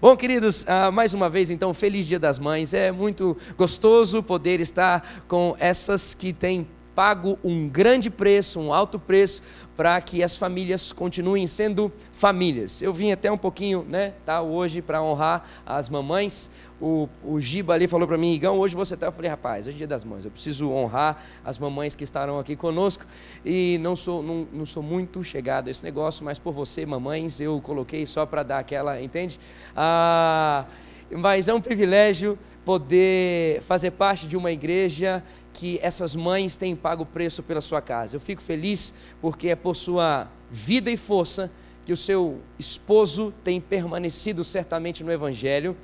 Bom, queridos, uh, mais uma vez, então, feliz Dia das Mães. É muito gostoso poder estar com essas que têm pago um grande preço, um alto preço, para que as famílias continuem sendo famílias. Eu vim até um pouquinho, né, tá, hoje para honrar as mamães o, o Giba ali falou para mim, Igão, hoje você está. Eu falei, rapaz, hoje é dia das mães, eu preciso honrar as mamães que estarão aqui conosco. E não sou, não, não sou muito chegado a esse negócio, mas por você, mamães, eu coloquei só para dar aquela, entende? Ah, mas é um privilégio poder fazer parte de uma igreja que essas mães têm pago o preço pela sua casa. Eu fico feliz porque é por sua vida e força que o seu esposo tem permanecido certamente no Evangelho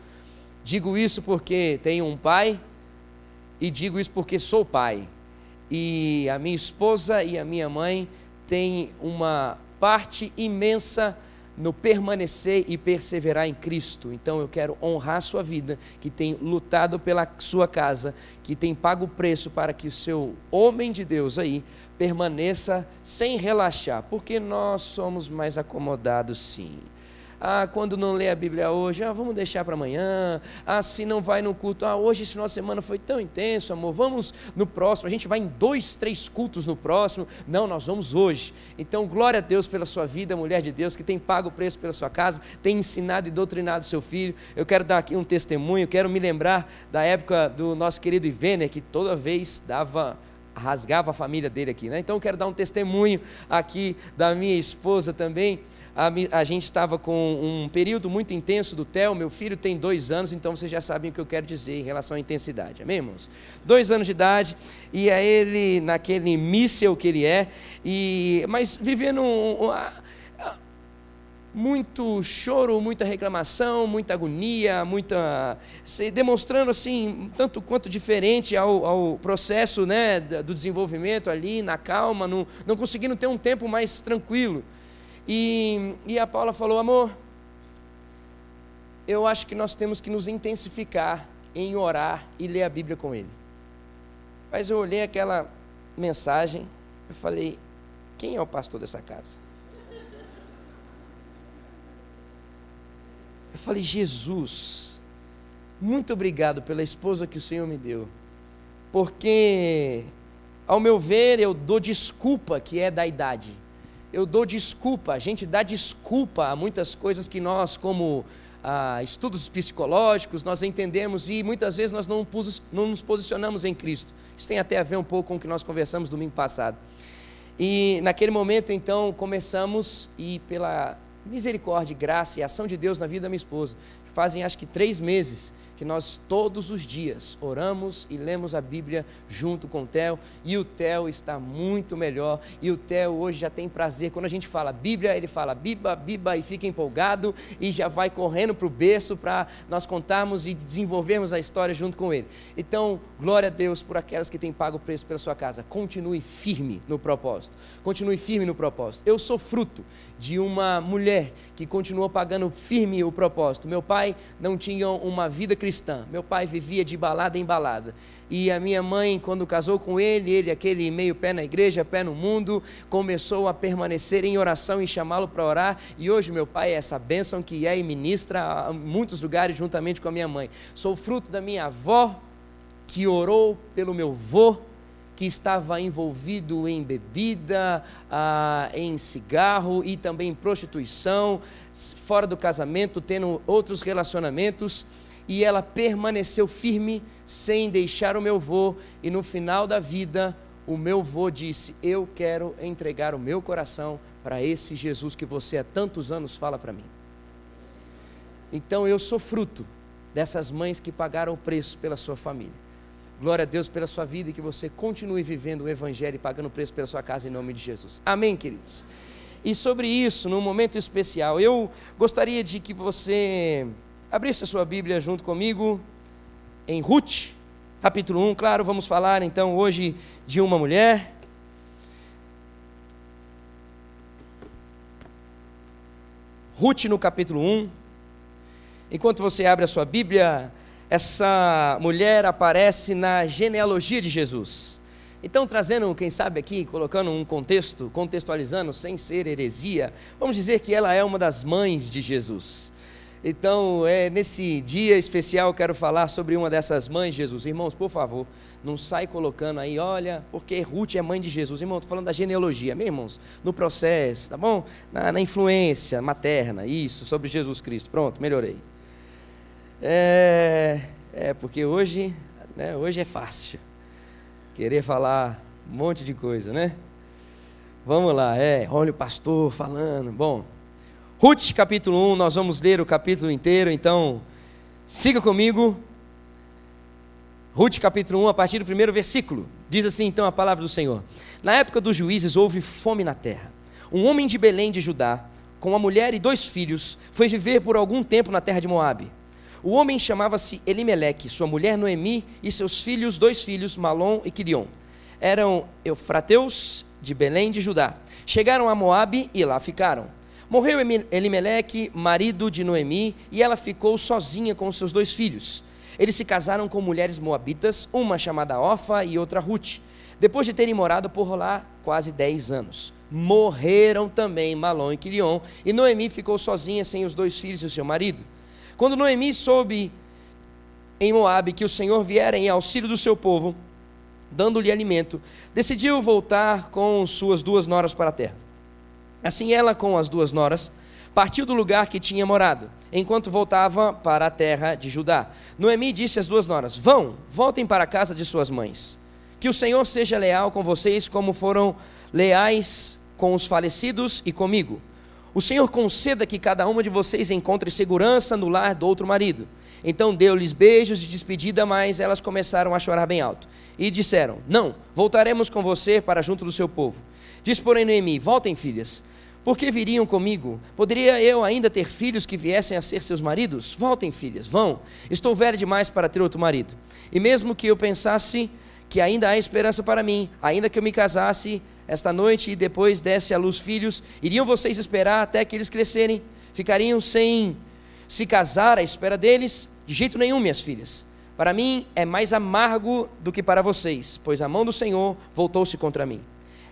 Digo isso porque tenho um pai e digo isso porque sou pai. E a minha esposa e a minha mãe têm uma parte imensa no permanecer e perseverar em Cristo. Então eu quero honrar a sua vida, que tem lutado pela sua casa, que tem pago o preço para que o seu homem de Deus aí permaneça sem relaxar, porque nós somos mais acomodados sim. Ah, quando não lê a Bíblia hoje, ah, vamos deixar para amanhã. Ah, se não vai no culto, ah, hoje esse final de semana foi tão intenso, amor, vamos no próximo. A gente vai em dois, três cultos no próximo. Não, nós vamos hoje. Então, glória a Deus pela sua vida, mulher de Deus, que tem pago o preço pela sua casa, tem ensinado e doutrinado seu filho. Eu quero dar aqui um testemunho, quero me lembrar da época do nosso querido Ivener, que toda vez dava rasgava a família dele aqui, né? Então eu quero dar um testemunho aqui da minha esposa também a, a gente estava com um período muito intenso do Theo, meu filho tem dois anos, então vocês já sabem o que eu quero dizer em relação à intensidade, amém, irmãos? Dois anos de idade, e a ele, naquele míssel que ele é, e, mas vivendo um, um, muito choro, muita reclamação, muita agonia, muita se demonstrando assim tanto quanto diferente ao, ao processo né, do desenvolvimento ali na calma, não, não conseguindo ter um tempo mais tranquilo. E, e a Paula falou: amor, eu acho que nós temos que nos intensificar em orar e ler a Bíblia com ele. Mas eu olhei aquela mensagem, eu falei: quem é o pastor dessa casa? Eu falei: Jesus, muito obrigado pela esposa que o Senhor me deu, porque, ao meu ver, eu dou desculpa que é da idade eu dou desculpa, a gente dá desculpa a muitas coisas que nós, como ah, estudos psicológicos, nós entendemos e muitas vezes nós não, não nos posicionamos em Cristo. Isso tem até a ver um pouco com o que nós conversamos domingo passado. E naquele momento, então, começamos e pela misericórdia, graça e ação de Deus na vida da minha esposa, fazem acho que três meses que nós todos os dias oramos e lemos a Bíblia junto com o Theo, e o Theo está muito melhor, e o Theo hoje já tem prazer, quando a gente fala Bíblia, ele fala Biba, Biba, e fica empolgado, e já vai correndo para o berço para nós contarmos e desenvolvermos a história junto com ele. Então, glória a Deus por aquelas que têm pago o preço pela sua casa, continue firme no propósito, continue firme no propósito. Eu sou fruto de uma mulher que continuou pagando firme o propósito. Meu pai não tinha uma vida cristã. Meu pai vivia de balada em balada. E a minha mãe, quando casou com ele, ele, aquele meio pé na igreja, pé no mundo, começou a permanecer em oração e chamá-lo para orar. E hoje meu pai é essa bênção que é e ministra em muitos lugares juntamente com a minha mãe. Sou fruto da minha avó, que orou pelo meu vô, que estava envolvido em bebida, ah, em cigarro e também em prostituição, fora do casamento, tendo outros relacionamentos e ela permaneceu firme sem deixar o meu vô, e no final da vida, o meu vô disse: Eu quero entregar o meu coração para esse Jesus que você há tantos anos fala para mim. Então eu sou fruto dessas mães que pagaram o preço pela sua família. Glória a Deus pela sua vida e que você continue vivendo o Evangelho e pagando o preço pela sua casa em nome de Jesus. Amém, queridos? E sobre isso, num momento especial, eu gostaria de que você Abrisse a sua Bíblia junto comigo em Ruth, capítulo 1. Claro, vamos falar então hoje de uma mulher. Ruth no capítulo 1. Enquanto você abre a sua Bíblia, essa mulher aparece na genealogia de Jesus. Então, trazendo, quem sabe aqui, colocando um contexto, contextualizando, sem ser heresia, vamos dizer que ela é uma das mães de Jesus. Então, é, nesse dia especial, quero falar sobre uma dessas mães de Jesus. Irmãos, por favor, não sai colocando aí, olha, porque Ruth é mãe de Jesus. Irmão, estou falando da genealogia, meus irmãos, no processo, tá bom? Na, na influência materna, isso, sobre Jesus Cristo. Pronto, melhorei. É, é porque hoje, né, hoje é fácil querer falar um monte de coisa, né? Vamos lá, é, olha o pastor falando. Bom, Ruth capítulo 1, nós vamos ler o capítulo inteiro, então siga comigo. Ruth capítulo 1, a partir do primeiro versículo. Diz assim então a palavra do Senhor: Na época dos juízes houve fome na terra. Um homem de Belém de Judá, com uma mulher e dois filhos, foi viver por algum tempo na terra de Moabe. O homem chamava-se Elimeleque, sua mulher Noemi e seus filhos, dois filhos, Malom e Quilion. Eram eufrateus de Belém de Judá. Chegaram a Moabe e lá ficaram. Morreu Elimeleque, marido de Noemi, e ela ficou sozinha com seus dois filhos. Eles se casaram com mulheres moabitas, uma chamada Orfa e outra Ruth, depois de terem morado por lá quase dez anos. Morreram também Malom e Quilion, e Noemi ficou sozinha sem os dois filhos e o seu marido. Quando Noemi soube em Moabe que o Senhor viera em auxílio do seu povo, dando-lhe alimento, decidiu voltar com suas duas noras para a terra. Assim ela, com as duas noras, partiu do lugar que tinha morado, enquanto voltava para a terra de Judá. Noemi disse às duas noras: Vão, voltem para a casa de suas mães. Que o Senhor seja leal com vocês, como foram leais com os falecidos e comigo. O Senhor conceda que cada uma de vocês encontre segurança no lar do outro marido. Então deu-lhes beijos de despedida, mas elas começaram a chorar bem alto. E disseram: Não, voltaremos com você para junto do seu povo. Diz, porém, Noemi: Voltem, filhas. Por que viriam comigo? Poderia eu ainda ter filhos que viessem a ser seus maridos? Voltem, filhas, vão. Estou velha demais para ter outro marido. E mesmo que eu pensasse que ainda há esperança para mim, ainda que eu me casasse esta noite e depois desse à luz filhos, iriam vocês esperar até que eles crescerem? Ficariam sem se casar à espera deles? De jeito nenhum, minhas filhas. Para mim é mais amargo do que para vocês, pois a mão do Senhor voltou-se contra mim.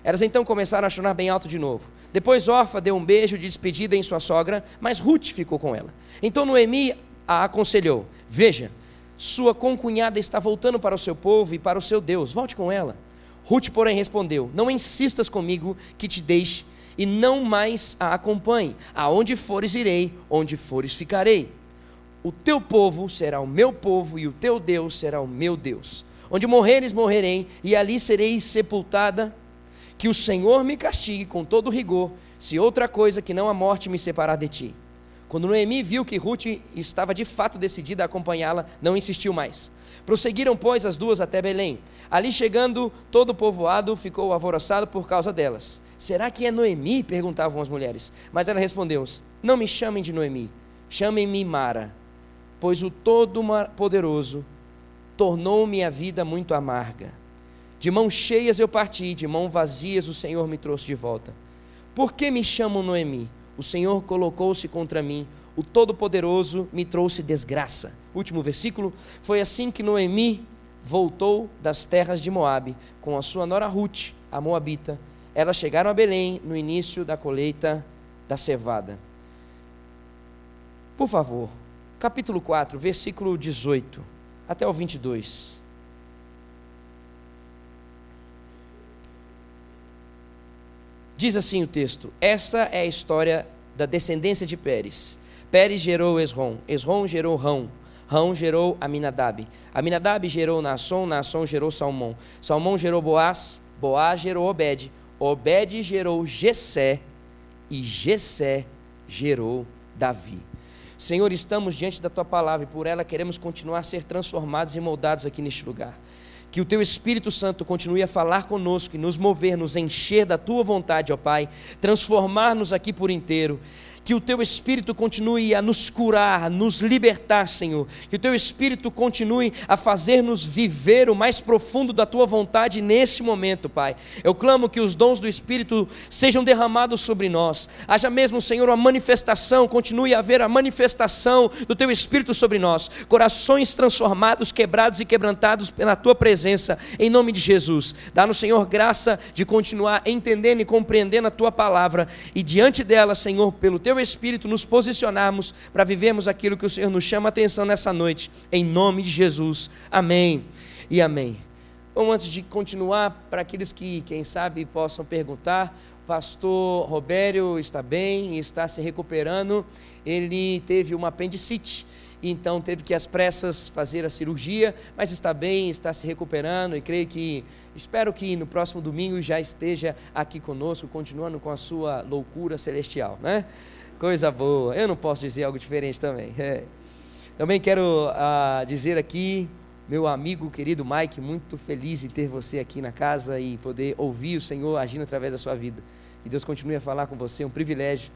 Elas então começaram a chorar bem alto de novo. Depois Orfa deu um beijo de despedida em sua sogra, mas Ruth ficou com ela. Então Noemi a aconselhou: Veja, sua concunhada está voltando para o seu povo e para o seu Deus, volte com ela. Ruth, porém, respondeu: Não insistas comigo que te deixe e não mais a acompanhe. Aonde fores, irei, onde fores, ficarei. O teu povo será o meu povo e o teu Deus será o meu Deus. Onde morreres, morrerei, e ali serei sepultada que o Senhor me castigue com todo rigor, se outra coisa que não a morte me separar de ti. Quando Noemi viu que Ruth estava de fato decidida a acompanhá-la, não insistiu mais. Prosseguiram, pois, as duas até Belém. Ali chegando, todo o povoado ficou alvoroçado por causa delas. Será que é Noemi? perguntavam as mulheres. Mas ela respondeu: Não me chamem de Noemi, chamem-me Mara, pois o Todo-Poderoso tornou minha vida muito amarga. De mãos cheias eu parti, de mãos vazias o Senhor me trouxe de volta. Por que me chamam Noemi? O Senhor colocou-se contra mim, o Todo-Poderoso me trouxe desgraça. Último versículo. Foi assim que Noemi voltou das terras de Moabe com a sua nora Ruth, a moabita. Elas chegaram a Belém no início da colheita da cevada. Por favor, capítulo 4, versículo 18 até o 22. Diz assim o texto: Essa é a história da descendência de Pérez. Pérez gerou Esrom, Esrom gerou Rão, Rão gerou Aminadab, Aminadab gerou Naasson, Naasson gerou Salmão, Salmão gerou Boaz, Boaz gerou Obed, Obed gerou Gesé e Gesé gerou Davi. Senhor, estamos diante da tua palavra e por ela queremos continuar a ser transformados e moldados aqui neste lugar. Que o teu Espírito Santo continue a falar conosco e nos mover, nos encher da tua vontade, ó Pai, transformar-nos aqui por inteiro que o teu Espírito continue a nos curar, a nos libertar, Senhor. Que o teu Espírito continue a fazer-nos viver o mais profundo da tua vontade nesse momento, Pai. Eu clamo que os dons do Espírito sejam derramados sobre nós. Haja mesmo, Senhor, uma manifestação, continue a haver a manifestação do teu Espírito sobre nós. Corações transformados, quebrados e quebrantados pela tua presença, em nome de Jesus. Dá-nos, Senhor, graça de continuar entendendo e compreendendo a tua palavra e diante dela, Senhor, pelo teu teu espírito, nos posicionarmos para vivermos aquilo que o Senhor nos chama a atenção nessa noite, em nome de Jesus. Amém e amém. Bom, antes de continuar, para aqueles que, quem sabe, possam perguntar, pastor Robério está bem, está se recuperando. Ele teve uma apendicite então teve que às pressas fazer a cirurgia, mas está bem, está se recuperando e creio que, espero que no próximo domingo já esteja aqui conosco, continuando com a sua loucura celestial, né? Coisa boa, eu não posso dizer algo diferente também. É. Também quero ah, dizer aqui, meu amigo querido Mike, muito feliz em ter você aqui na casa e poder ouvir o Senhor agindo através da sua vida. Que Deus continue a falar com você, é um privilégio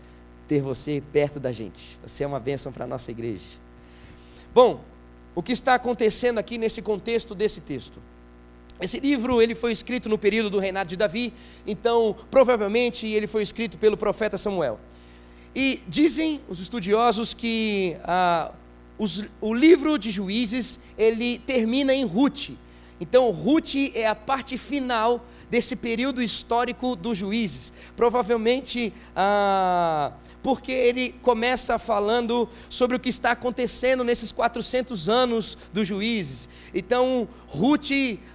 ter você perto da gente. Você é uma bênção para a nossa igreja. Bom, o que está acontecendo aqui nesse contexto desse texto? Esse livro ele foi escrito no período do reinado de Davi, então provavelmente ele foi escrito pelo profeta Samuel. E dizem os estudiosos que ah, os, o livro de Juízes ele termina em Ruth. Então Ruth é a parte final desse período histórico dos juízes. Provavelmente ah, porque ele começa falando sobre o que está acontecendo nesses 400 anos dos juízes. Então, Ruth,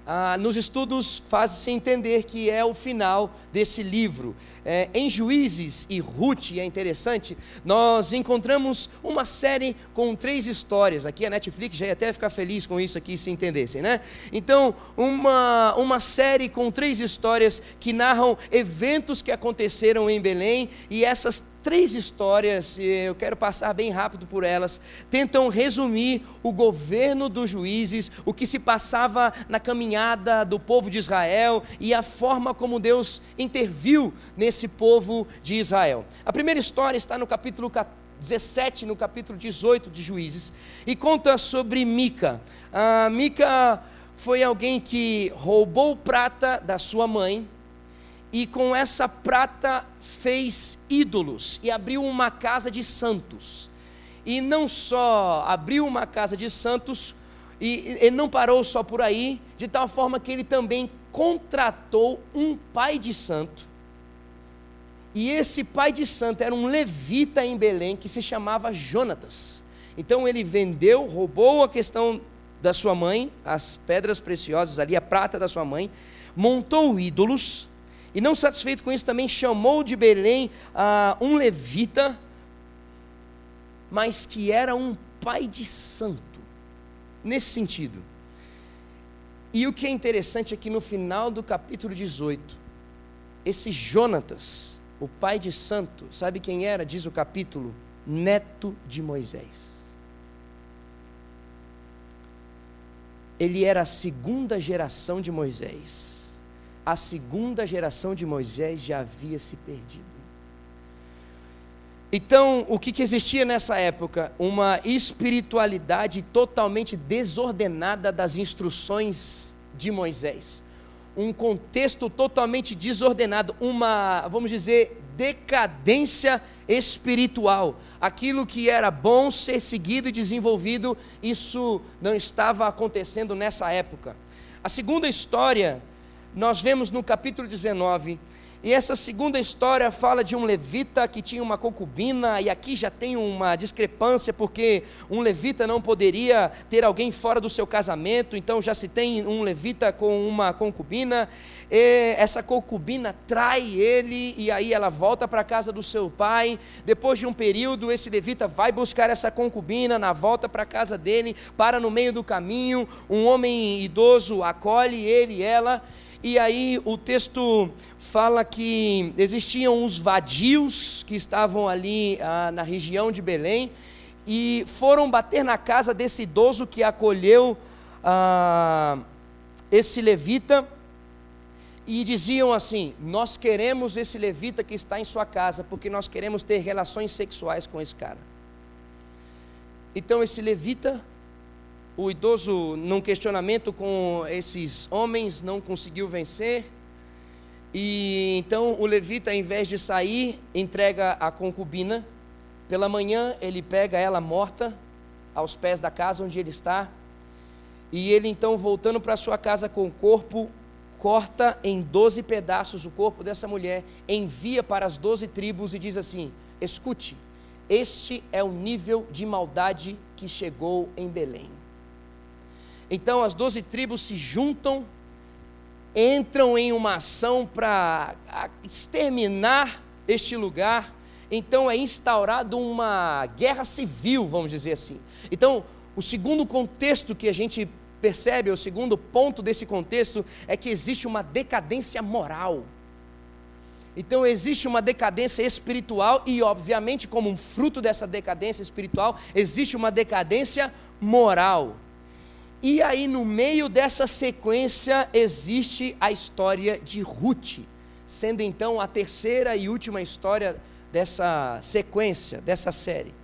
ah, nos estudos, faz-se entender que é o final desse livro. É, em Juízes e Ruth, é interessante, nós encontramos uma série com três histórias. Aqui a Netflix já ia até ficar feliz com isso aqui, se entendessem, né? Então, uma, uma série com três histórias que narram eventos que aconteceram em Belém e essas três histórias, eu quero passar bem rápido por elas, tentam resumir o governo dos juízes, o que se passava na caminhada do povo de Israel e a forma como Deus interviu nesse povo de Israel. A primeira história está no capítulo 17, no capítulo 18 de Juízes, e conta sobre Mica. A Mica foi alguém que roubou prata da sua mãe, e com essa prata fez ídolos e abriu uma casa de santos. E não só abriu uma casa de santos, e ele não parou só por aí, de tal forma que ele também contratou um pai de santo. E esse pai de santo era um levita em Belém que se chamava Jonatas. Então ele vendeu, roubou a questão da sua mãe, as pedras preciosas ali, a prata da sua mãe, montou ídolos e não satisfeito com isso, também chamou de Belém ah, um levita, mas que era um pai de santo, nesse sentido. E o que é interessante é que no final do capítulo 18, esse Jonatas, o pai de santo, sabe quem era? Diz o capítulo, neto de Moisés. Ele era a segunda geração de Moisés a segunda geração de Moisés já havia se perdido. Então, o que, que, existia nessa época? Uma espiritualidade totalmente desordenada das instruções de Moisés. Um contexto totalmente desordenado, uma, vamos dizer, decadência espiritual. Aquilo que era bom ser seguido e desenvolvido, isso não estava acontecendo nessa época. A segunda história nós vemos no capítulo 19. E essa segunda história fala de um levita que tinha uma concubina, e aqui já tem uma discrepância, porque um levita não poderia ter alguém fora do seu casamento, então já se tem um levita com uma concubina. essa concubina trai ele, e aí ela volta para a casa do seu pai. Depois de um período, esse levita vai buscar essa concubina, na volta para a casa dele, para no meio do caminho, um homem idoso acolhe ele e ela e aí o texto fala que existiam uns vadios que estavam ali ah, na região de Belém e foram bater na casa desse idoso que acolheu ah, esse levita e diziam assim: Nós queremos esse levita que está em sua casa porque nós queremos ter relações sexuais com esse cara. Então esse levita o idoso, num questionamento com esses homens, não conseguiu vencer. E então o levita, ao invés de sair, entrega a concubina. Pela manhã, ele pega ela morta aos pés da casa onde ele está. E ele então, voltando para sua casa com o corpo, corta em doze pedaços o corpo dessa mulher, envia para as doze tribos e diz assim: Escute, Este é o nível de maldade que chegou em Belém. Então as doze tribos se juntam, entram em uma ação para exterminar este lugar. Então é instaurado uma guerra civil, vamos dizer assim. Então, o segundo contexto que a gente percebe, o segundo ponto desse contexto, é que existe uma decadência moral. Então existe uma decadência espiritual e, obviamente, como um fruto dessa decadência espiritual, existe uma decadência moral. E aí, no meio dessa sequência, existe a história de Ruth, sendo então a terceira e última história dessa sequência, dessa série.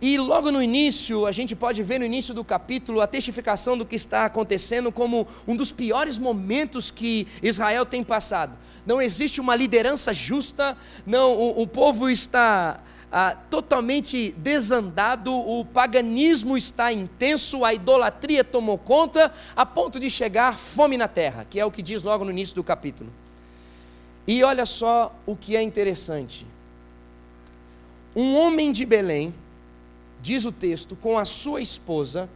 E logo no início, a gente pode ver no início do capítulo a testificação do que está acontecendo como um dos piores momentos que Israel tem passado. Não existe uma liderança justa, não, o, o povo está ah, totalmente desandado, o paganismo está intenso, a idolatria tomou conta, a ponto de chegar fome na terra, que é o que diz logo no início do capítulo. E olha só o que é interessante. Um homem de Belém, diz o texto, com a sua esposa,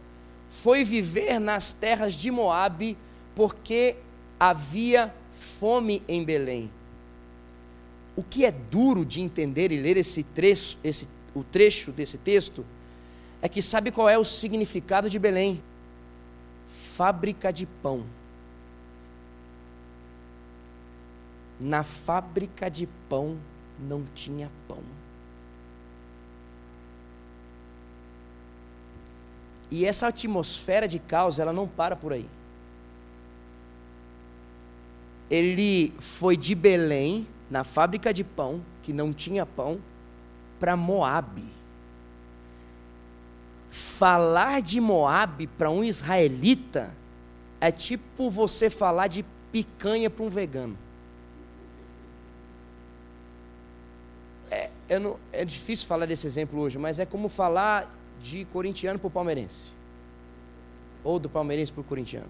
foi viver nas terras de Moabe, porque havia fome em Belém. O que é duro de entender e ler esse trecho, esse, o trecho desse texto, é que sabe qual é o significado de Belém? Fábrica de pão. Na fábrica de pão não tinha pão. E essa atmosfera de caos, ela não para por aí. Ele foi de Belém, na fábrica de pão, que não tinha pão, para Moabe. Falar de Moabe para um israelita é tipo você falar de picanha para um vegano. É, não, é difícil falar desse exemplo hoje, mas é como falar de corintiano para o palmeirense. Ou do palmeirense para o corintiano.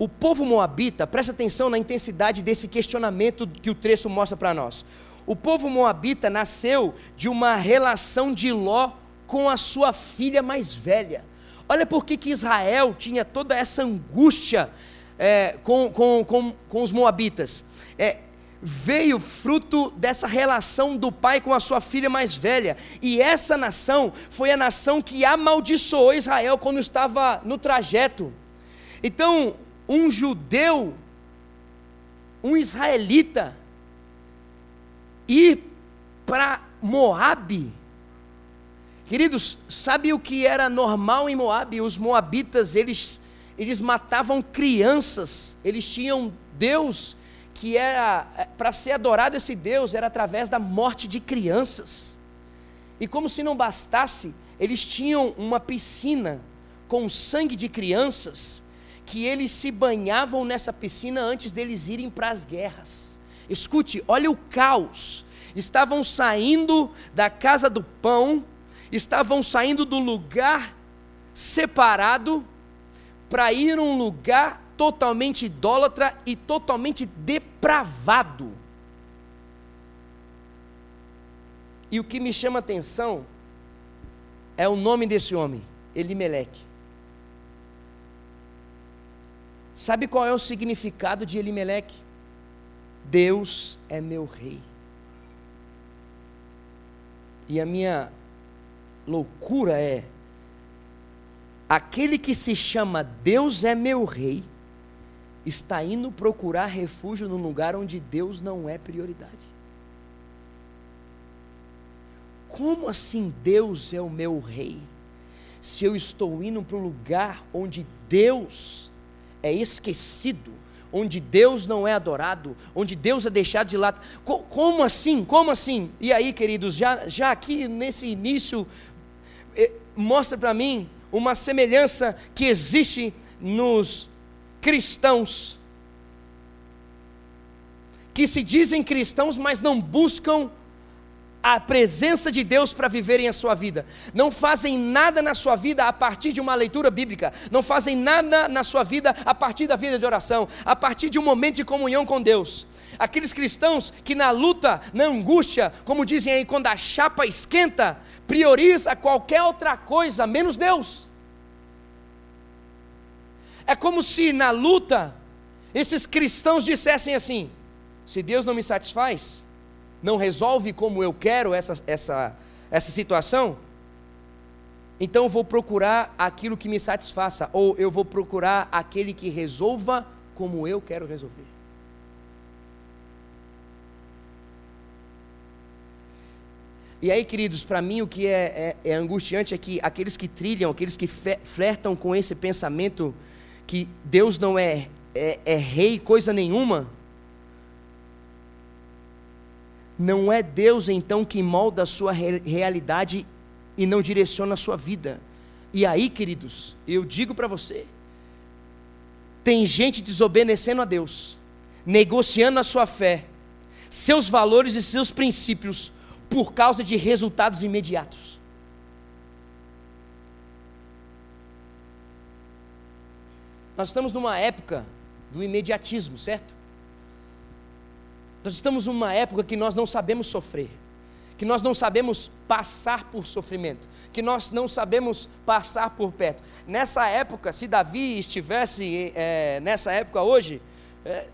O povo moabita, presta atenção na intensidade desse questionamento que o texto mostra para nós. O povo moabita nasceu de uma relação de Ló com a sua filha mais velha. Olha por que, que Israel tinha toda essa angústia é, com, com, com, com os moabitas. É, veio fruto dessa relação do pai com a sua filha mais velha. E essa nação foi a nação que amaldiçoou Israel quando estava no trajeto. Então, um judeu, um israelita, ir para Moabe. Queridos, sabe o que era normal em Moabe? Os moabitas, eles, eles matavam crianças, eles tinham Deus que era é, para ser adorado esse Deus era através da morte de crianças. E como se não bastasse, eles tinham uma piscina com sangue de crianças, que eles se banhavam nessa piscina antes deles irem para as guerras. Escute, olha o caos. Estavam saindo da casa do pão, estavam saindo do lugar separado para ir a um lugar totalmente idólatra e totalmente depravado. E o que me chama atenção é o nome desse homem, Elimeleque. Sabe qual é o significado de Elimeleque? Deus é meu rei. E a minha loucura é: aquele que se chama Deus é meu rei, está indo procurar refúgio num lugar onde Deus não é prioridade. Como assim Deus é o meu rei? Se eu estou indo para o lugar onde Deus é esquecido, onde Deus não é adorado, onde Deus é deixado de lado. Como assim? Como assim? E aí, queridos, já, já aqui nesse início, eh, mostra para mim uma semelhança que existe nos cristãos que se dizem cristãos, mas não buscam a presença de Deus para viverem a sua vida. Não fazem nada na sua vida a partir de uma leitura bíblica. Não fazem nada na sua vida a partir da vida de oração, a partir de um momento de comunhão com Deus. Aqueles cristãos que na luta, na angústia, como dizem aí, quando a chapa esquenta, prioriza qualquer outra coisa menos Deus. É como se na luta esses cristãos dissessem assim: se Deus não me satisfaz, não resolve como eu quero essa, essa, essa situação, então eu vou procurar aquilo que me satisfaça, ou eu vou procurar aquele que resolva como eu quero resolver. E aí, queridos, para mim o que é, é, é, angustiante é que aqueles que trilham, aqueles que flertam com esse pensamento que Deus não é, é, é rei coisa nenhuma, não é Deus então que molda a sua realidade e não direciona a sua vida. E aí, queridos, eu digo para você: tem gente desobedecendo a Deus, negociando a sua fé, seus valores e seus princípios, por causa de resultados imediatos. Nós estamos numa época do imediatismo, certo? Nós estamos numa época que nós não sabemos sofrer, que nós não sabemos passar por sofrimento, que nós não sabemos passar por perto. Nessa época, se Davi estivesse é, nessa época hoje, é,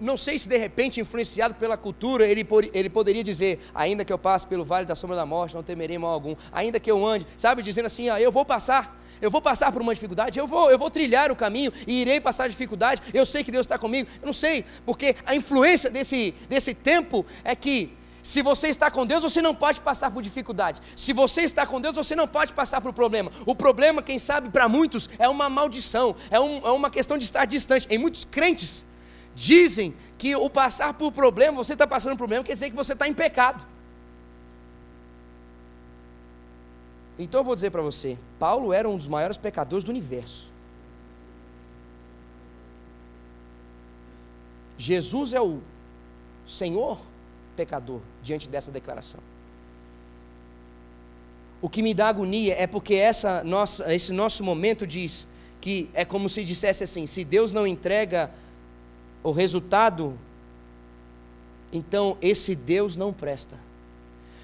não sei se de repente, influenciado pela cultura, ele, ele poderia dizer: ainda que eu passe pelo vale da sombra da morte, não temerei mal algum, ainda que eu ande, sabe, dizendo assim: ah, eu vou passar eu vou passar por uma dificuldade, eu vou, eu vou trilhar o caminho e irei passar dificuldade, eu sei que Deus está comigo, eu não sei, porque a influência desse, desse tempo é que se você está com Deus, você não pode passar por dificuldade. Se você está com Deus, você não pode passar por problema. O problema, quem sabe, para muitos, é uma maldição, é, um, é uma questão de estar distante. Em muitos crentes dizem que o passar por problema, você está passando por problema, quer dizer que você está em pecado. Então eu vou dizer para você: Paulo era um dos maiores pecadores do universo. Jesus é o Senhor pecador diante dessa declaração. O que me dá agonia é porque essa nossa, esse nosso momento diz que é como se dissesse assim: se Deus não entrega o resultado, então esse Deus não presta.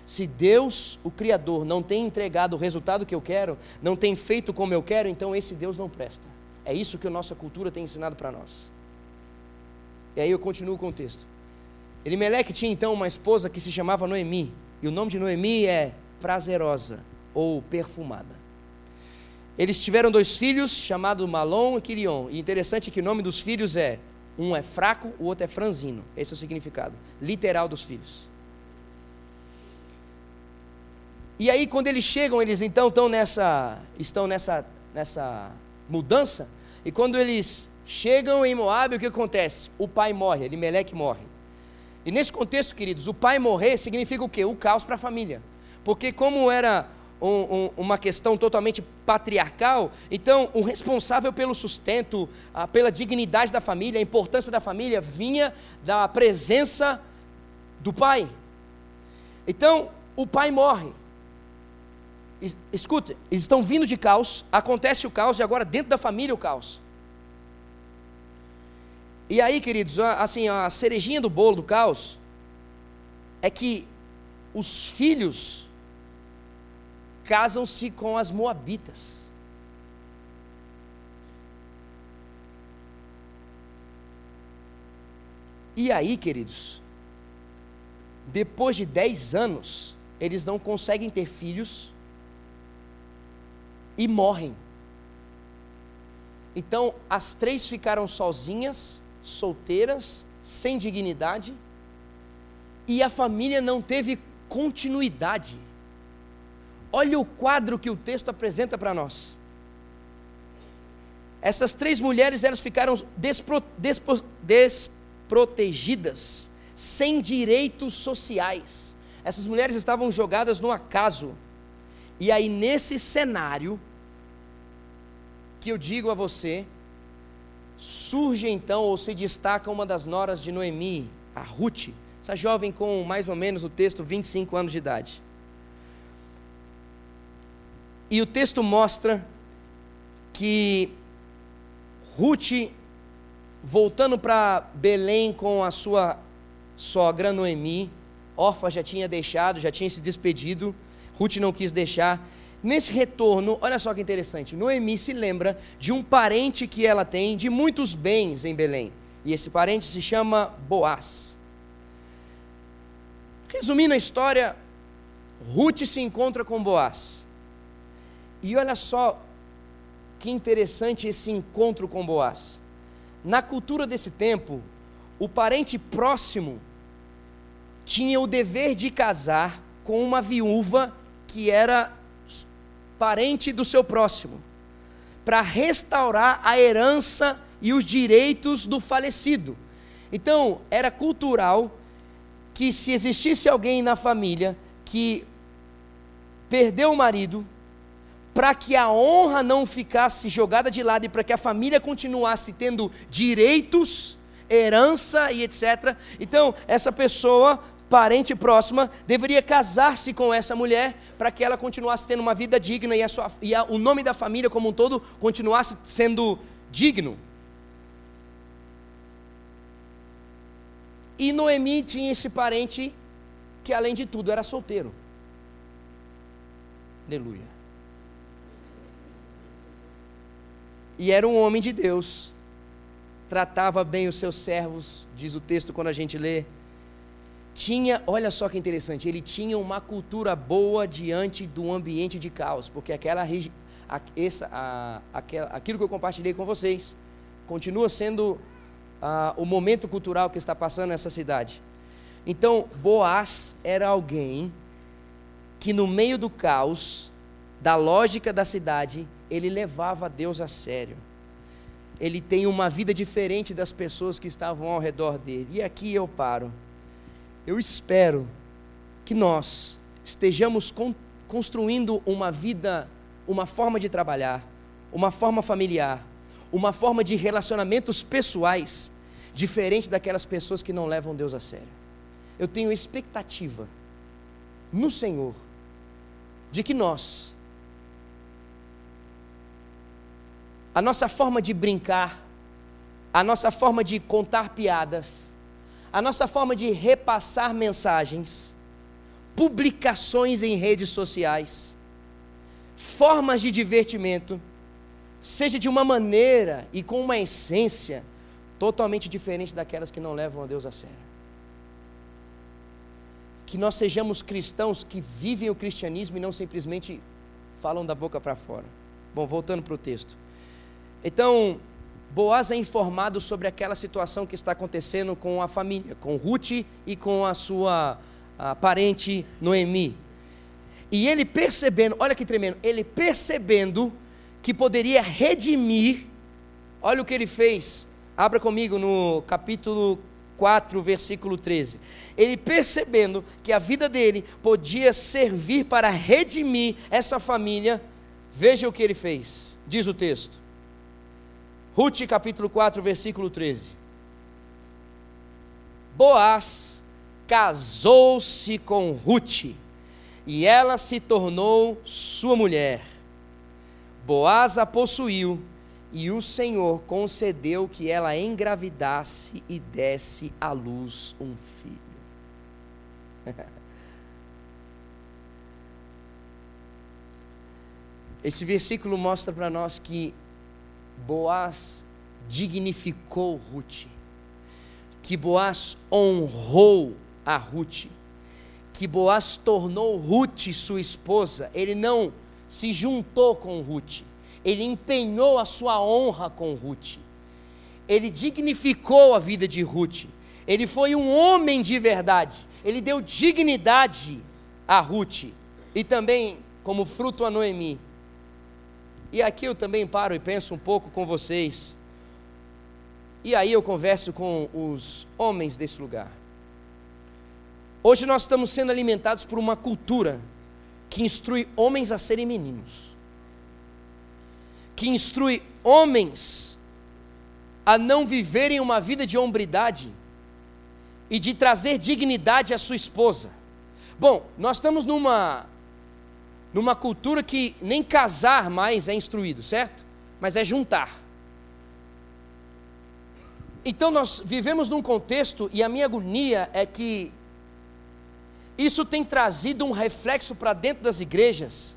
Se Deus, o Criador, não tem entregado o resultado que eu quero, não tem feito como eu quero, então esse Deus não presta. É isso que a nossa cultura tem ensinado para nós. E aí eu continuo com o texto. Elimeleque tinha então uma esposa que se chamava Noemi, e o nome de Noemi é prazerosa ou perfumada. Eles tiveram dois filhos, chamados Malom e Quirion. E interessante que o nome dos filhos é um é fraco, o outro é franzino. Esse é o significado literal dos filhos. E aí, quando eles chegam, eles então estão nessa, estão nessa, nessa mudança. E quando eles chegam em Moab, o que acontece? O pai morre, Elimelec morre. E nesse contexto, queridos, o pai morrer significa o quê? O caos para a família. Porque como era um, um, uma questão totalmente patriarcal, então o responsável pelo sustento, ah, pela dignidade da família, a importância da família, vinha da presença do pai. Então, o pai morre escute, eles estão vindo de caos, acontece o caos e agora dentro da família o caos. E aí, queridos, assim, a cerejinha do bolo do caos é que os filhos casam-se com as moabitas. E aí, queridos, depois de dez anos, eles não conseguem ter filhos e morrem. Então, as três ficaram sozinhas, solteiras, sem dignidade, e a família não teve continuidade. Olha o quadro que o texto apresenta para nós. Essas três mulheres elas ficaram despro, despro, desprotegidas, sem direitos sociais. Essas mulheres estavam jogadas no acaso. E aí, nesse cenário, que eu digo a você, surge então ou se destaca uma das noras de Noemi, a Ruth. essa jovem com mais ou menos o texto 25 anos de idade. E o texto mostra que Ruth, voltando para Belém com a sua sogra Noemi, órfã já tinha deixado, já tinha se despedido, Ruth não quis deixar. Nesse retorno, olha só que interessante, Noemi se lembra de um parente que ela tem de muitos bens em Belém. E esse parente se chama Boaz. Resumindo a história, Ruth se encontra com Boaz. E olha só que interessante esse encontro com Boaz. Na cultura desse tempo, o parente próximo tinha o dever de casar com uma viúva que era parente do seu próximo, para restaurar a herança e os direitos do falecido. Então, era cultural que se existisse alguém na família que perdeu o marido, para que a honra não ficasse jogada de lado e para que a família continuasse tendo direitos, herança e etc. Então, essa pessoa, parente próxima, deveria casar-se com essa mulher para que ela continuasse tendo uma vida digna e, a sua, e a, o nome da família como um todo continuasse sendo digno. E Noemi tinha esse parente que, além de tudo, era solteiro. Aleluia. E era um homem de Deus. Tratava bem os seus servos, diz o texto quando a gente lê. Tinha, olha só que interessante, ele tinha uma cultura boa diante do ambiente de caos, porque aquela, a, essa, a, aquela aquilo que eu compartilhei com vocês continua sendo ah, o momento cultural que está passando nessa cidade. Então, Boaz era alguém que, no meio do caos, da lógica da cidade, ele levava Deus a sério. Ele tem uma vida diferente das pessoas que estavam ao redor dele. E aqui eu paro. Eu espero que nós estejamos con construindo uma vida, uma forma de trabalhar, uma forma familiar, uma forma de relacionamentos pessoais diferente daquelas pessoas que não levam Deus a sério. Eu tenho expectativa no Senhor de que nós, a nossa forma de brincar, a nossa forma de contar piadas, a nossa forma de repassar mensagens, publicações em redes sociais, formas de divertimento, seja de uma maneira e com uma essência totalmente diferente daquelas que não levam a Deus a sério. Que nós sejamos cristãos que vivem o cristianismo e não simplesmente falam da boca para fora. Bom, voltando para o texto. Então, Boaz é informado sobre aquela situação que está acontecendo com a família, com Ruth e com a sua a parente Noemi. E ele percebendo, olha que tremendo, ele percebendo que poderia redimir, olha o que ele fez. Abra comigo no capítulo 4, versículo 13. Ele percebendo que a vida dele podia servir para redimir essa família, veja o que ele fez. Diz o texto. Ruth capítulo 4, versículo 13. Boaz casou-se com Ruth, e ela se tornou sua mulher. Boaz a possuiu, e o Senhor concedeu que ela engravidasse e desse à luz um filho. Esse versículo mostra para nós que Boaz dignificou Ruth, que Boaz honrou a Ruth, que Boaz tornou Ruth sua esposa, ele não se juntou com Ruth, ele empenhou a sua honra com Ruth, ele dignificou a vida de Ruth, ele foi um homem de verdade, ele deu dignidade a Ruth. E também como fruto a Noemi. E aqui eu também paro e penso um pouco com vocês. E aí eu converso com os homens desse lugar. Hoje nós estamos sendo alimentados por uma cultura que instrui homens a serem meninos, que instrui homens a não viverem uma vida de hombridade, e de trazer dignidade à sua esposa. Bom, nós estamos numa numa cultura que nem casar mais é instruído, certo? Mas é juntar. Então nós vivemos num contexto e a minha agonia é que isso tem trazido um reflexo para dentro das igrejas,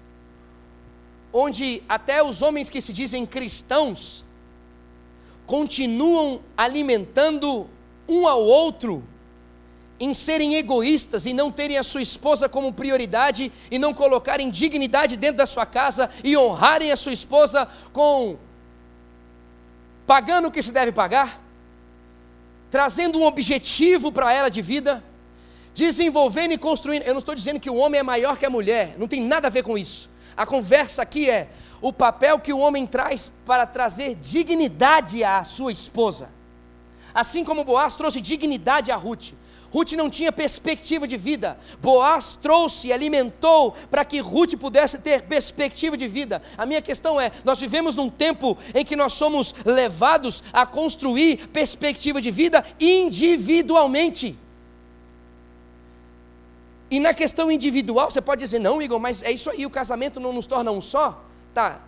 onde até os homens que se dizem cristãos continuam alimentando um ao outro em serem egoístas e não terem a sua esposa como prioridade e não colocarem dignidade dentro da sua casa e honrarem a sua esposa com pagando o que se deve pagar, trazendo um objetivo para ela de vida, desenvolvendo e construindo. Eu não estou dizendo que o homem é maior que a mulher, não tem nada a ver com isso. A conversa aqui é o papel que o homem traz para trazer dignidade à sua esposa. Assim como Boaz trouxe dignidade a Ruth. Ruth não tinha perspectiva de vida. Boaz trouxe e alimentou para que Ruth pudesse ter perspectiva de vida. A minha questão é: nós vivemos num tempo em que nós somos levados a construir perspectiva de vida individualmente. E na questão individual, você pode dizer, não, Igor, mas é isso aí, o casamento não nos torna um só? Tá,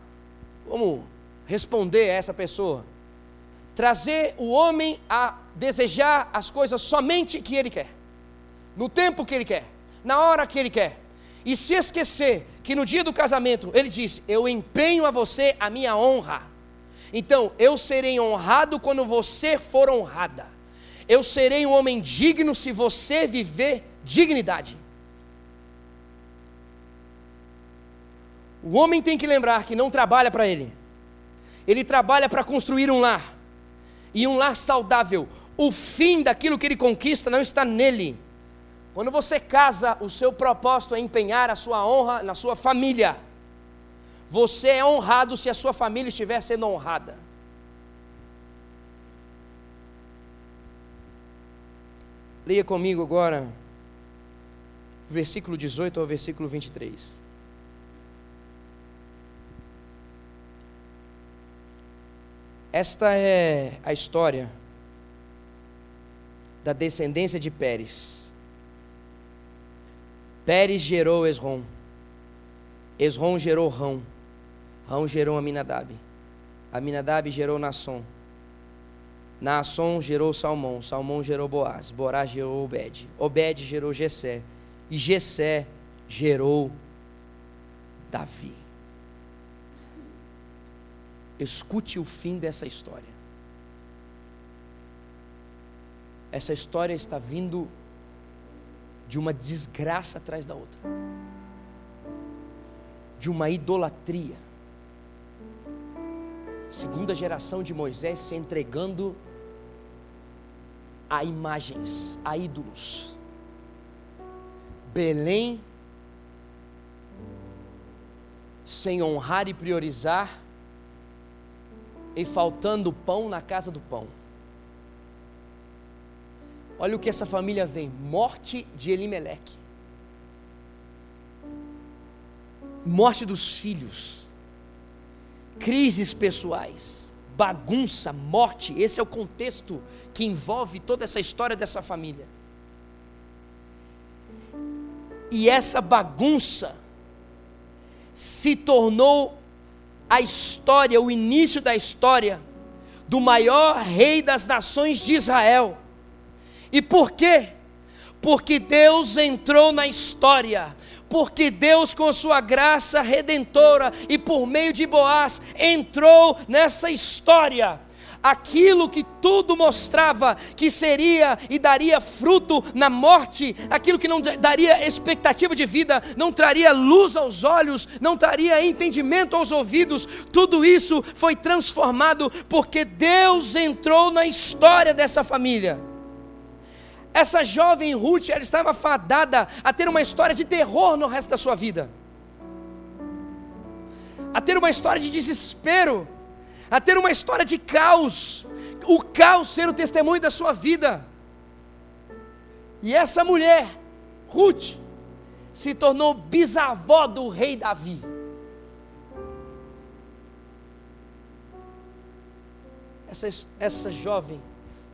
vamos responder a essa pessoa trazer o homem a desejar as coisas somente que ele quer, no tempo que ele quer, na hora que ele quer, e se esquecer que no dia do casamento ele disse: Eu empenho a você a minha honra. Então, eu serei honrado quando você for honrada. Eu serei um homem digno se você viver dignidade. O homem tem que lembrar que não trabalha para ele, ele trabalha para construir um lar e um lar saudável. O fim daquilo que ele conquista não está nele. Quando você casa, o seu propósito é empenhar a sua honra na sua família. Você é honrado se a sua família estiver sendo honrada. Leia comigo agora, versículo 18 ao versículo 23. Esta é a história da descendência de Pérez. Pérez gerou Esrom. Esrom gerou Rão. Rão gerou Aminadab. Aminadab gerou Nasson. Naasson gerou Salmão. Salmão gerou Boaz. Boaz gerou Obed. Obed gerou Gesé. E Gesé gerou Davi. Escute o fim dessa história. Essa história está vindo de uma desgraça atrás da outra, de uma idolatria. Segunda geração de Moisés se entregando a imagens, a ídolos. Belém, sem honrar e priorizar e faltando pão na casa do pão. Olha o que essa família vem: morte de Elimeleque, morte dos filhos, crises pessoais, bagunça, morte. Esse é o contexto que envolve toda essa história dessa família. E essa bagunça se tornou a história, o início da história do maior rei das nações de Israel. E por quê? Porque Deus entrou na história, porque Deus, com sua graça redentora e por meio de Boaz, entrou nessa história aquilo que tudo mostrava que seria e daria fruto na morte, aquilo que não daria expectativa de vida, não traria luz aos olhos, não traria entendimento aos ouvidos, tudo isso foi transformado porque Deus entrou na história dessa família. Essa jovem Ruth, ela estava fadada a ter uma história de terror no resto da sua vida, a ter uma história de desespero, a ter uma história de caos, o caos ser o testemunho da sua vida. E essa mulher, Ruth, se tornou bisavó do rei Davi. Essa, essa jovem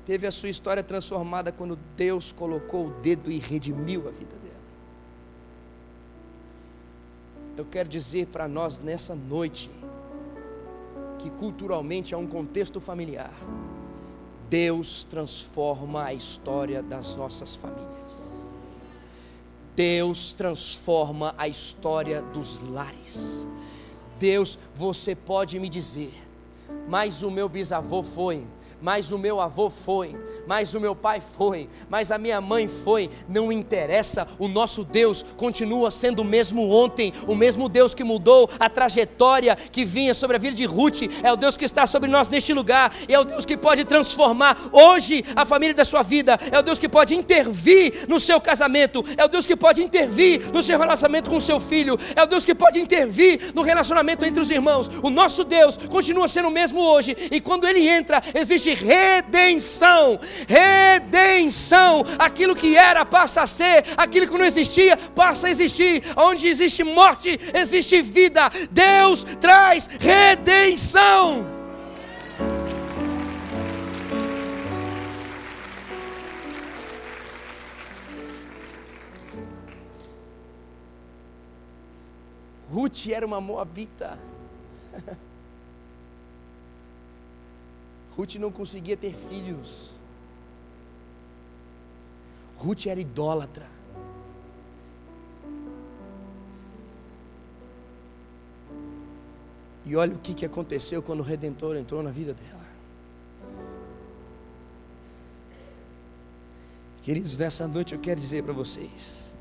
teve a sua história transformada quando Deus colocou o dedo e redimiu a vida dela. Eu quero dizer para nós nessa noite que culturalmente é um contexto familiar. Deus transforma a história das nossas famílias. Deus transforma a história dos lares. Deus, você pode me dizer, mas o meu bisavô foi, mas o meu avô foi, mas o meu pai foi, mas a minha mãe foi, não interessa, o nosso Deus continua sendo o mesmo ontem, o mesmo Deus que mudou a trajetória que vinha sobre a vida de Ruth, é o Deus que está sobre nós neste lugar, é o Deus que pode transformar hoje a família da sua vida, é o Deus que pode intervir no seu casamento, é o Deus que pode intervir no seu relacionamento com o seu filho, é o Deus que pode intervir no relacionamento entre os irmãos. O nosso Deus continua sendo o mesmo hoje, e quando ele entra, existe redenção. Redenção. Aquilo que era passa a ser, aquilo que não existia passa a existir. Onde existe morte, existe vida. Deus traz redenção. Ruth era uma moabita. Ruth não conseguia ter filhos. Ruth era idólatra. E olha o que, que aconteceu quando o Redentor entrou na vida dela. Queridos, nessa noite eu quero dizer para vocês: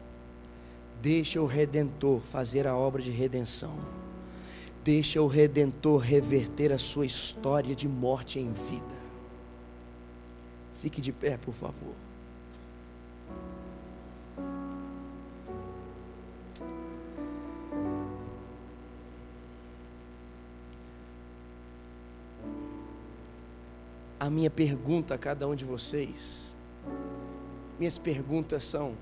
deixa o Redentor fazer a obra de redenção. Deixa o Redentor reverter a sua história de morte em vida. Fique de pé, por favor. A minha pergunta a cada um de vocês, minhas perguntas são: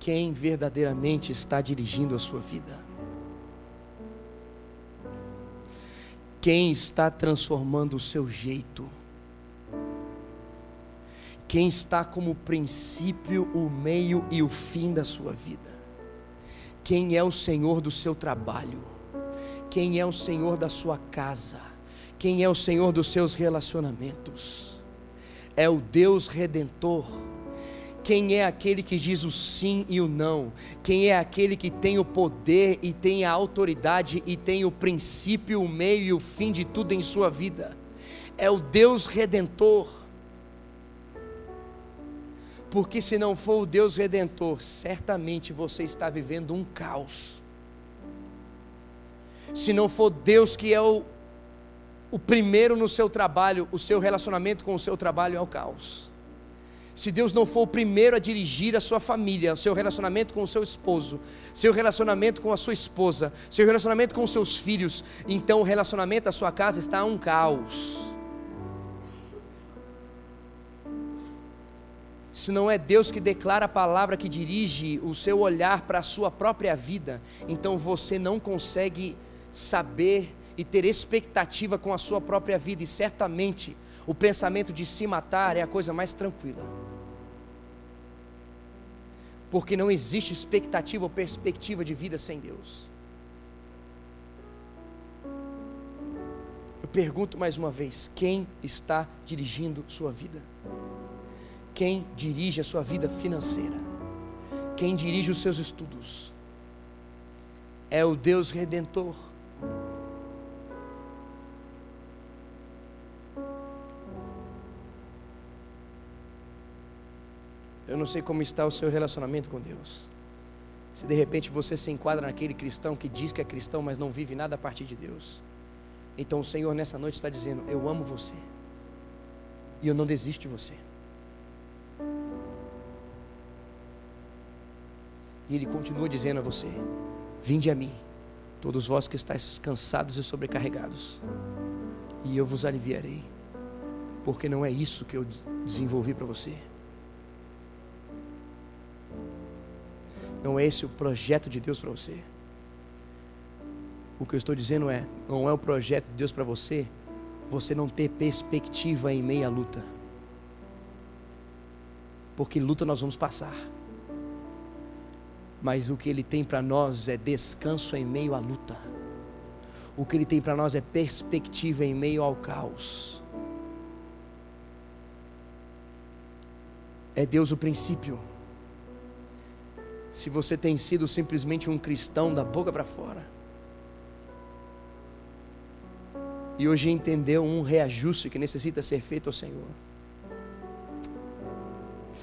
quem verdadeiramente está dirigindo a sua vida? Quem está transformando o seu jeito, quem está como princípio, o meio e o fim da sua vida, quem é o Senhor do seu trabalho, quem é o Senhor da sua casa, quem é o Senhor dos seus relacionamentos, é o Deus redentor quem é aquele que diz o sim e o não? Quem é aquele que tem o poder e tem a autoridade e tem o princípio, o meio e o fim de tudo em sua vida? É o Deus redentor. Porque se não for o Deus redentor, certamente você está vivendo um caos. Se não for Deus que é o, o primeiro no seu trabalho, o seu relacionamento com o seu trabalho é o caos se Deus não for o primeiro a dirigir a sua família, o seu relacionamento com o seu esposo, seu relacionamento com a sua esposa, seu relacionamento com os seus filhos, então o relacionamento da sua casa está um caos. Se não é Deus que declara a palavra que dirige o seu olhar para a sua própria vida, então você não consegue saber e ter expectativa com a sua própria vida, e certamente o pensamento de se matar é a coisa mais tranquila. Porque não existe expectativa ou perspectiva de vida sem Deus. Eu pergunto mais uma vez: quem está dirigindo sua vida? Quem dirige a sua vida financeira? Quem dirige os seus estudos? É o Deus redentor Eu não sei como está o seu relacionamento com Deus. Se de repente você se enquadra naquele cristão que diz que é cristão, mas não vive nada a partir de Deus. Então o Senhor nessa noite está dizendo: Eu amo você. E eu não desisto de você. E Ele continua dizendo a você: Vinde a mim, todos vós que estáis cansados e sobrecarregados, e eu vos aliviarei. Porque não é isso que eu desenvolvi para você. Não é esse o projeto de Deus para você. O que eu estou dizendo é: não é o projeto de Deus para você você não ter perspectiva em meio à luta. Porque luta nós vamos passar. Mas o que Ele tem para nós é descanso em meio à luta. O que Ele tem para nós é perspectiva em meio ao caos. É Deus o princípio. Se você tem sido simplesmente um cristão da boca para fora, e hoje entendeu um reajuste que necessita ser feito ao Senhor,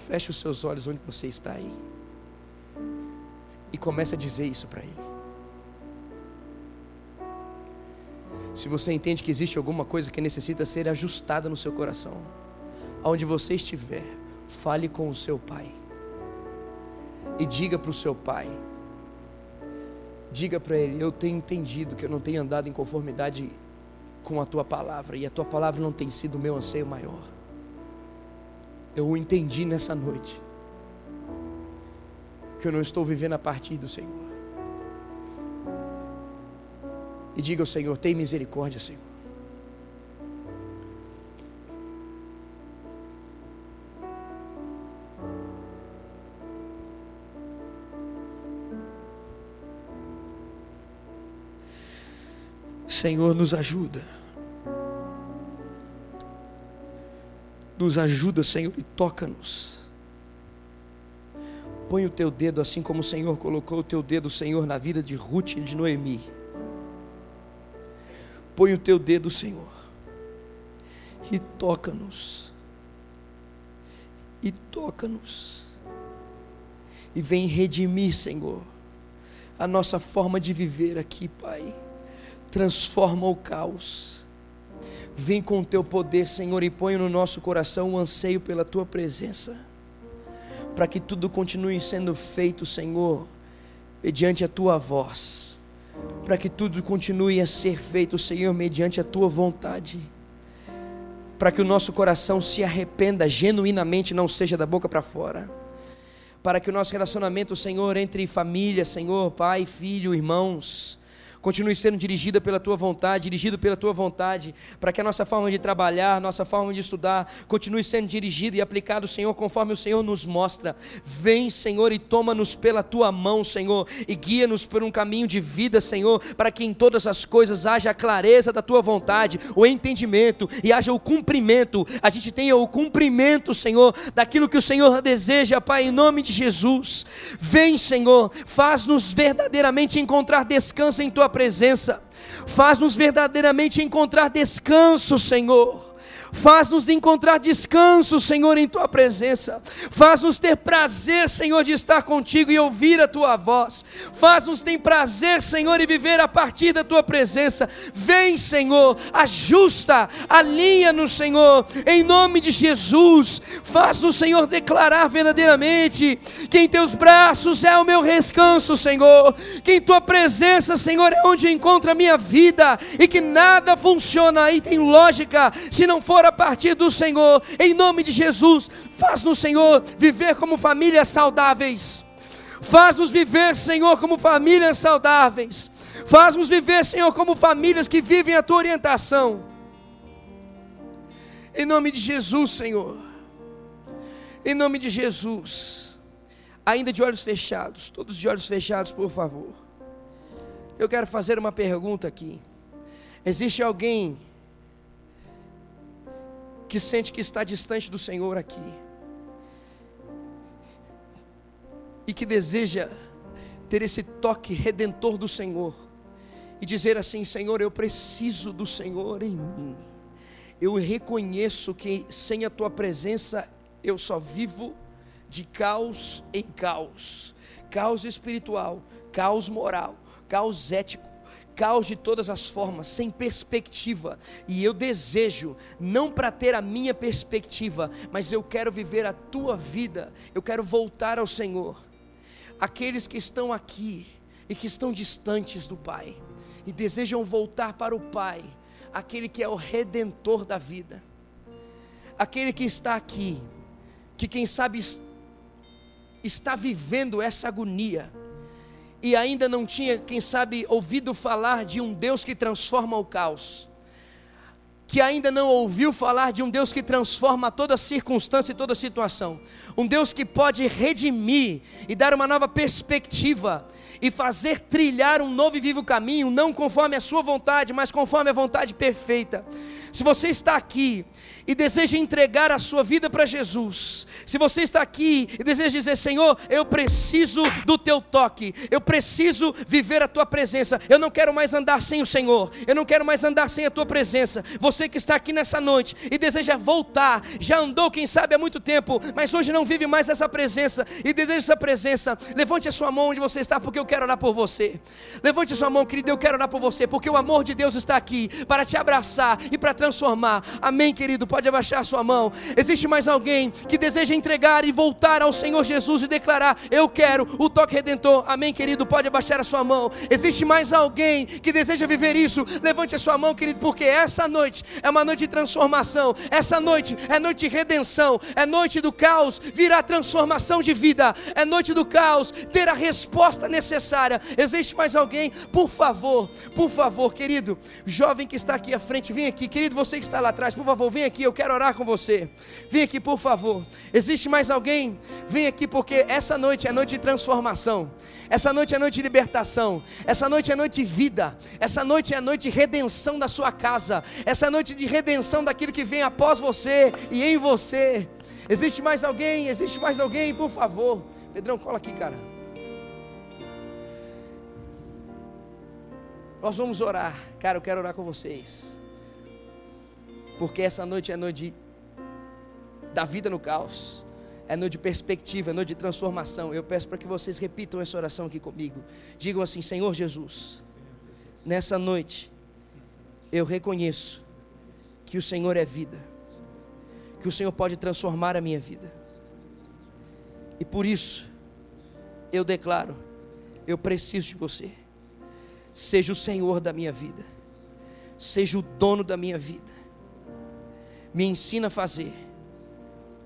feche os seus olhos onde você está aí e comece a dizer isso para Ele. Se você entende que existe alguma coisa que necessita ser ajustada no seu coração, aonde você estiver, fale com o seu pai. E diga para o seu pai. Diga para ele: Eu tenho entendido que eu não tenho andado em conformidade com a tua palavra, e a tua palavra não tem sido o meu anseio maior. Eu o entendi nessa noite que eu não estou vivendo a partir do Senhor. E diga ao Senhor: tem misericórdia, Senhor. Senhor, nos ajuda. Nos ajuda, Senhor, e toca-nos. Põe o teu dedo assim como o Senhor colocou o teu dedo, Senhor, na vida de Ruth e de Noemi. Põe o teu dedo, Senhor, e toca-nos. E toca-nos. E vem redimir, Senhor, a nossa forma de viver aqui, Pai. Transforma o caos. Vem com o teu poder, Senhor, e põe no nosso coração o anseio pela tua presença para que tudo continue sendo feito, Senhor, mediante a tua voz, para que tudo continue a ser feito, Senhor, mediante a tua vontade, para que o nosso coração se arrependa genuinamente, não seja da boca para fora, para que o nosso relacionamento, Senhor, entre família, Senhor, pai, filho, irmãos, continue sendo dirigida pela tua vontade, dirigido pela tua vontade, para que a nossa forma de trabalhar, nossa forma de estudar, continue sendo dirigida e aplicada, Senhor, conforme o Senhor nos mostra. Vem, Senhor, e toma-nos pela tua mão, Senhor, e guia-nos por um caminho de vida, Senhor, para que em todas as coisas haja a clareza da tua vontade, o entendimento e haja o cumprimento. A gente tenha o cumprimento, Senhor, daquilo que o Senhor deseja, Pai, em nome de Jesus. Vem, Senhor, faz-nos verdadeiramente encontrar descanso em tua presença, faz-nos verdadeiramente encontrar descanso, Senhor. Faz-nos encontrar descanso, Senhor, em tua presença. Faz-nos ter prazer, Senhor, de estar contigo e ouvir a tua voz. Faz-nos ter prazer, Senhor, e viver a partir da tua presença. Vem, Senhor, ajusta, alinha-nos, Senhor, em nome de Jesus. Faz-nos, Senhor, declarar verdadeiramente que em teus braços é o meu descanso, Senhor. Que em tua presença, Senhor, é onde encontro a minha vida e que nada funciona e tem lógica se não for a partir do Senhor, em nome de Jesus, faz-nos, Senhor, viver como famílias saudáveis. Faz-nos viver, Senhor, como famílias saudáveis. Faz-nos viver, Senhor, como famílias que vivem a tua orientação. Em nome de Jesus, Senhor. Em nome de Jesus. Ainda de olhos fechados, todos de olhos fechados, por favor. Eu quero fazer uma pergunta aqui. Existe alguém que sente que está distante do Senhor aqui. E que deseja ter esse toque redentor do Senhor. E dizer assim: Senhor, eu preciso do Senhor em mim. Eu reconheço que sem a tua presença eu só vivo de caos em caos. Caos espiritual, caos moral, caos ético caos de todas as formas, sem perspectiva. E eu desejo, não para ter a minha perspectiva, mas eu quero viver a tua vida, eu quero voltar ao Senhor. Aqueles que estão aqui e que estão distantes do Pai e desejam voltar para o Pai, aquele que é o redentor da vida, aquele que está aqui, que quem sabe está vivendo essa agonia e ainda não tinha, quem sabe, ouvido falar de um Deus que transforma o caos. que ainda não ouviu falar de um Deus que transforma toda circunstância e toda situação, um Deus que pode redimir e dar uma nova perspectiva e fazer trilhar um novo e vivo caminho, não conforme a sua vontade, mas conforme a vontade perfeita. Se você está aqui e deseja entregar a sua vida para Jesus, se você está aqui e deseja dizer, Senhor, eu preciso do teu toque, eu preciso viver a tua presença, eu não quero mais andar sem o Senhor, eu não quero mais andar sem a tua presença. Você que está aqui nessa noite e deseja voltar, já andou, quem sabe, há muito tempo, mas hoje não vive mais essa presença e deseja essa presença, levante a sua mão onde você está, porque eu quero orar por você. Levante a sua mão, querido, eu quero orar por você, porque o amor de Deus está aqui para te abraçar e para transformar. Amém, querido? Pode abaixar a sua mão. Existe mais alguém que deseja entregar e voltar ao Senhor Jesus e declarar: Eu quero o toque redentor. Amém, querido? Pode abaixar a sua mão. Existe mais alguém que deseja viver isso? Levante a sua mão, querido, porque essa noite é uma noite de transformação. Essa noite é noite de redenção. É noite do caos virá transformação de vida. É noite do caos ter a resposta necessária. Existe mais alguém? Por favor, por favor, querido, jovem que está aqui à frente, vem aqui, querido, você que está lá atrás, por favor, vem aqui, eu quero orar com você. Vem aqui, por favor. Existe mais alguém? Vem aqui, porque essa noite é noite de transformação. Essa noite é noite de libertação. Essa noite é noite de vida. Essa noite é noite de redenção da sua casa. Essa noite de redenção daquilo que vem após você e em você. Existe mais alguém? Existe mais alguém? Por favor. Pedrão, cola aqui, cara. Nós vamos orar. Cara, eu quero orar com vocês. Porque essa noite é noite da vida no caos. É noite de perspectiva, é noite de transformação. Eu peço para que vocês repitam essa oração aqui comigo. Digam assim: Senhor Jesus, nessa noite eu reconheço que o Senhor é vida, que o Senhor pode transformar a minha vida. E por isso eu declaro: eu preciso de você. Seja o Senhor da minha vida, seja o dono da minha vida. Me ensina a fazer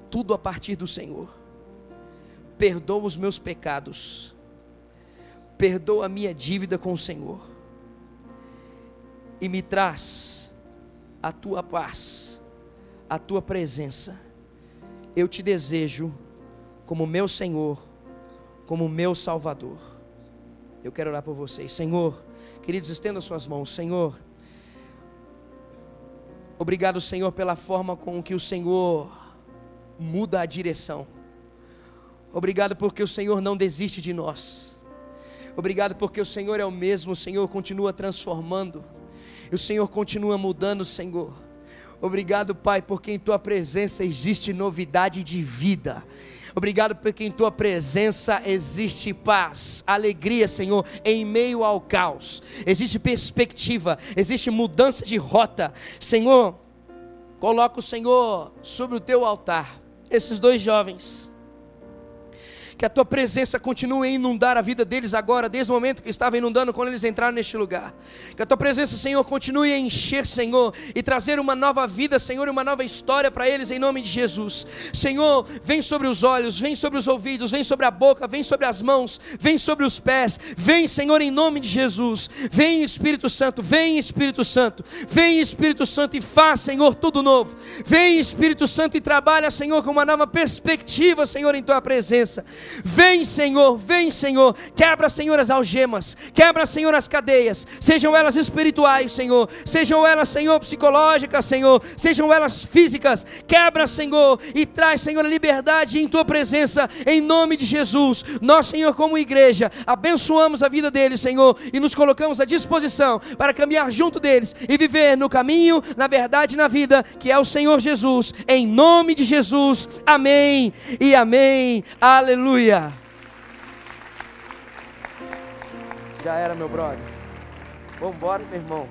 tudo a partir do Senhor. Perdoa os meus pecados, perdoa a minha dívida com o Senhor, e me traz a tua paz, a tua presença. Eu te desejo como meu Senhor, como meu Salvador. Eu quero orar por vocês, Senhor. Queridos, estenda suas mãos, Senhor. Obrigado, Senhor, pela forma com que o Senhor muda a direção. Obrigado porque o Senhor não desiste de nós. Obrigado porque o Senhor é o mesmo, o Senhor continua transformando. E o Senhor continua mudando, Senhor. Obrigado, Pai, porque em tua presença existe novidade de vida. Obrigado porque em tua presença existe paz, alegria, Senhor, em meio ao caos. Existe perspectiva, existe mudança de rota. Senhor, coloca o Senhor sobre o teu altar. Esses dois jovens que a tua presença continue a inundar a vida deles agora, desde o momento que estava inundando quando eles entraram neste lugar. Que a tua presença, Senhor, continue a encher, Senhor, e trazer uma nova vida, Senhor, e uma nova história para eles em nome de Jesus. Senhor, vem sobre os olhos, vem sobre os ouvidos, vem sobre a boca, vem sobre as mãos, vem sobre os pés. Vem, Senhor, em nome de Jesus. Vem, Espírito Santo, vem, Espírito Santo. Vem, Espírito Santo, e faz, Senhor, tudo novo. Vem, Espírito Santo, e trabalha, Senhor, com uma nova perspectiva, Senhor, em tua presença. Vem, Senhor, vem, Senhor. Quebra, Senhor, as algemas. Quebra, Senhor, as cadeias. Sejam elas espirituais, Senhor. Sejam elas, Senhor, psicológicas, Senhor. Sejam elas físicas. Quebra, Senhor, e traz, Senhor, a liberdade em tua presença, em nome de Jesus. Nós, Senhor, como igreja, abençoamos a vida deles, Senhor, e nos colocamos à disposição para caminhar junto deles e viver no caminho, na verdade e na vida, que é o Senhor Jesus. Em nome de Jesus. Amém e amém. Aleluia. Aleluia. Já era, meu brother. Vamos embora, meu irmão.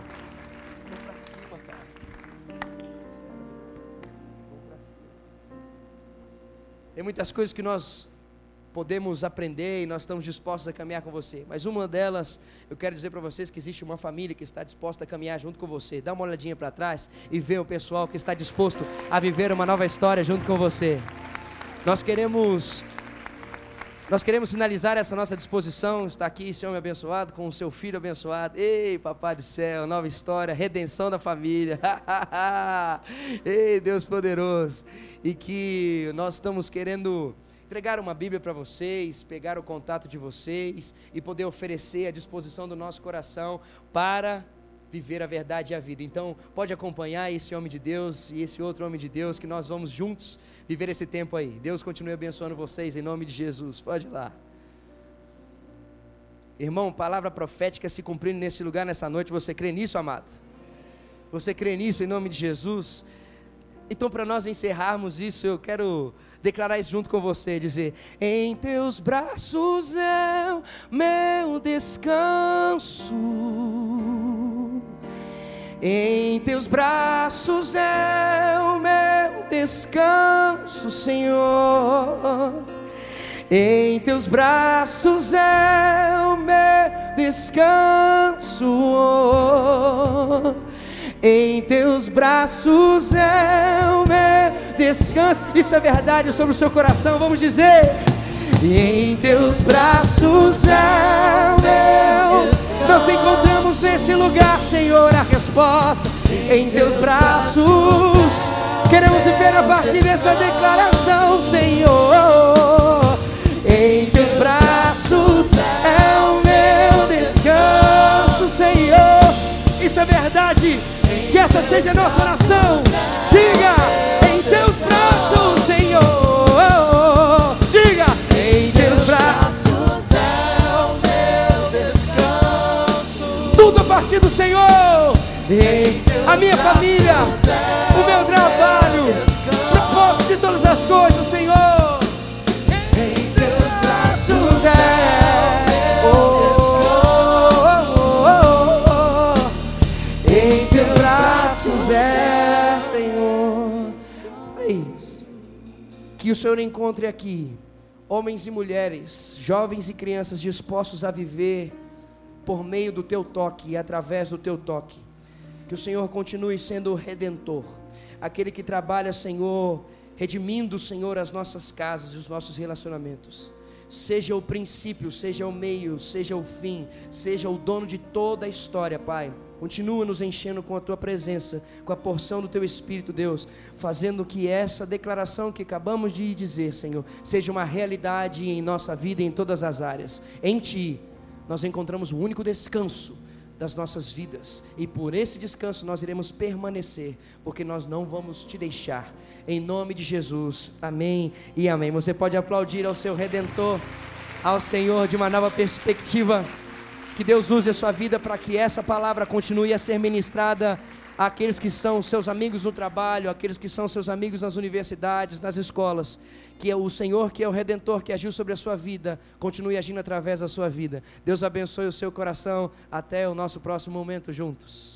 Pra cima, cara. Tem muitas coisas que nós podemos aprender e nós estamos dispostos a caminhar com você. Mas uma delas, eu quero dizer para vocês que existe uma família que está disposta a caminhar junto com você. Dá uma olhadinha para trás e vê o pessoal que está disposto a viver uma nova história junto com você. Nós queremos Nós queremos finalizar essa nossa disposição. Está aqui esse homem abençoado, com o seu filho abençoado. Ei, papai do céu, nova história, redenção da família. Ei, Deus poderoso. E que nós estamos querendo entregar uma Bíblia para vocês, pegar o contato de vocês e poder oferecer à disposição do nosso coração para viver a verdade e a vida. Então, pode acompanhar esse homem de Deus e esse outro homem de Deus, que nós vamos juntos viver esse tempo aí. Deus continue abençoando vocês em nome de Jesus. Pode ir lá. Irmão, palavra profética se cumprindo nesse lugar, nessa noite. Você crê nisso, amado? Você crê nisso em nome de Jesus? Então, para nós encerrarmos isso, eu quero declarar isso junto com você, dizer: Em teus braços é o meu descanso. Em teus braços é o meu descanso, Senhor. Em teus braços é o meu descanso. Em teus braços é o meu descanso. Isso é verdade sobre o seu coração. Vamos dizer. Em teus braços é o meu descanso. Nós nesse lugar, Senhor, a resposta. Em teus braços. Queremos viver a partir dessa declaração, Senhor. Em teus braços é o meu descanso, Senhor. Isso é verdade. Que essa seja a nossa oração. Diga, em teus braços, Do Senhor. A minha família, o meu trabalho, propósito de todas as coisas, Senhor. Em teus braços é. Oh, que o Senhor encontre aqui homens e mulheres, jovens e crianças dispostos a viver por meio do teu toque e através do teu toque. Que o Senhor continue sendo o redentor, aquele que trabalha, Senhor, redimindo, Senhor, as nossas casas e os nossos relacionamentos. Seja o princípio, seja o meio, seja o fim, seja o dono de toda a história, Pai. Continua nos enchendo com a tua presença, com a porção do teu Espírito, Deus, fazendo que essa declaração que acabamos de dizer, Senhor, seja uma realidade em nossa vida em todas as áreas. Em Ti, nós encontramos o único descanso das nossas vidas, e por esse descanso nós iremos permanecer, porque nós não vamos te deixar. Em nome de Jesus, amém e amém. Você pode aplaudir ao seu redentor, ao Senhor de uma nova perspectiva. Que Deus use a sua vida para que essa palavra continue a ser ministrada àqueles que são seus amigos no trabalho, àqueles que são seus amigos nas universidades, nas escolas. Que é o Senhor, que é o Redentor, que agiu sobre a sua vida, continue agindo através da sua vida. Deus abençoe o seu coração. Até o nosso próximo momento juntos.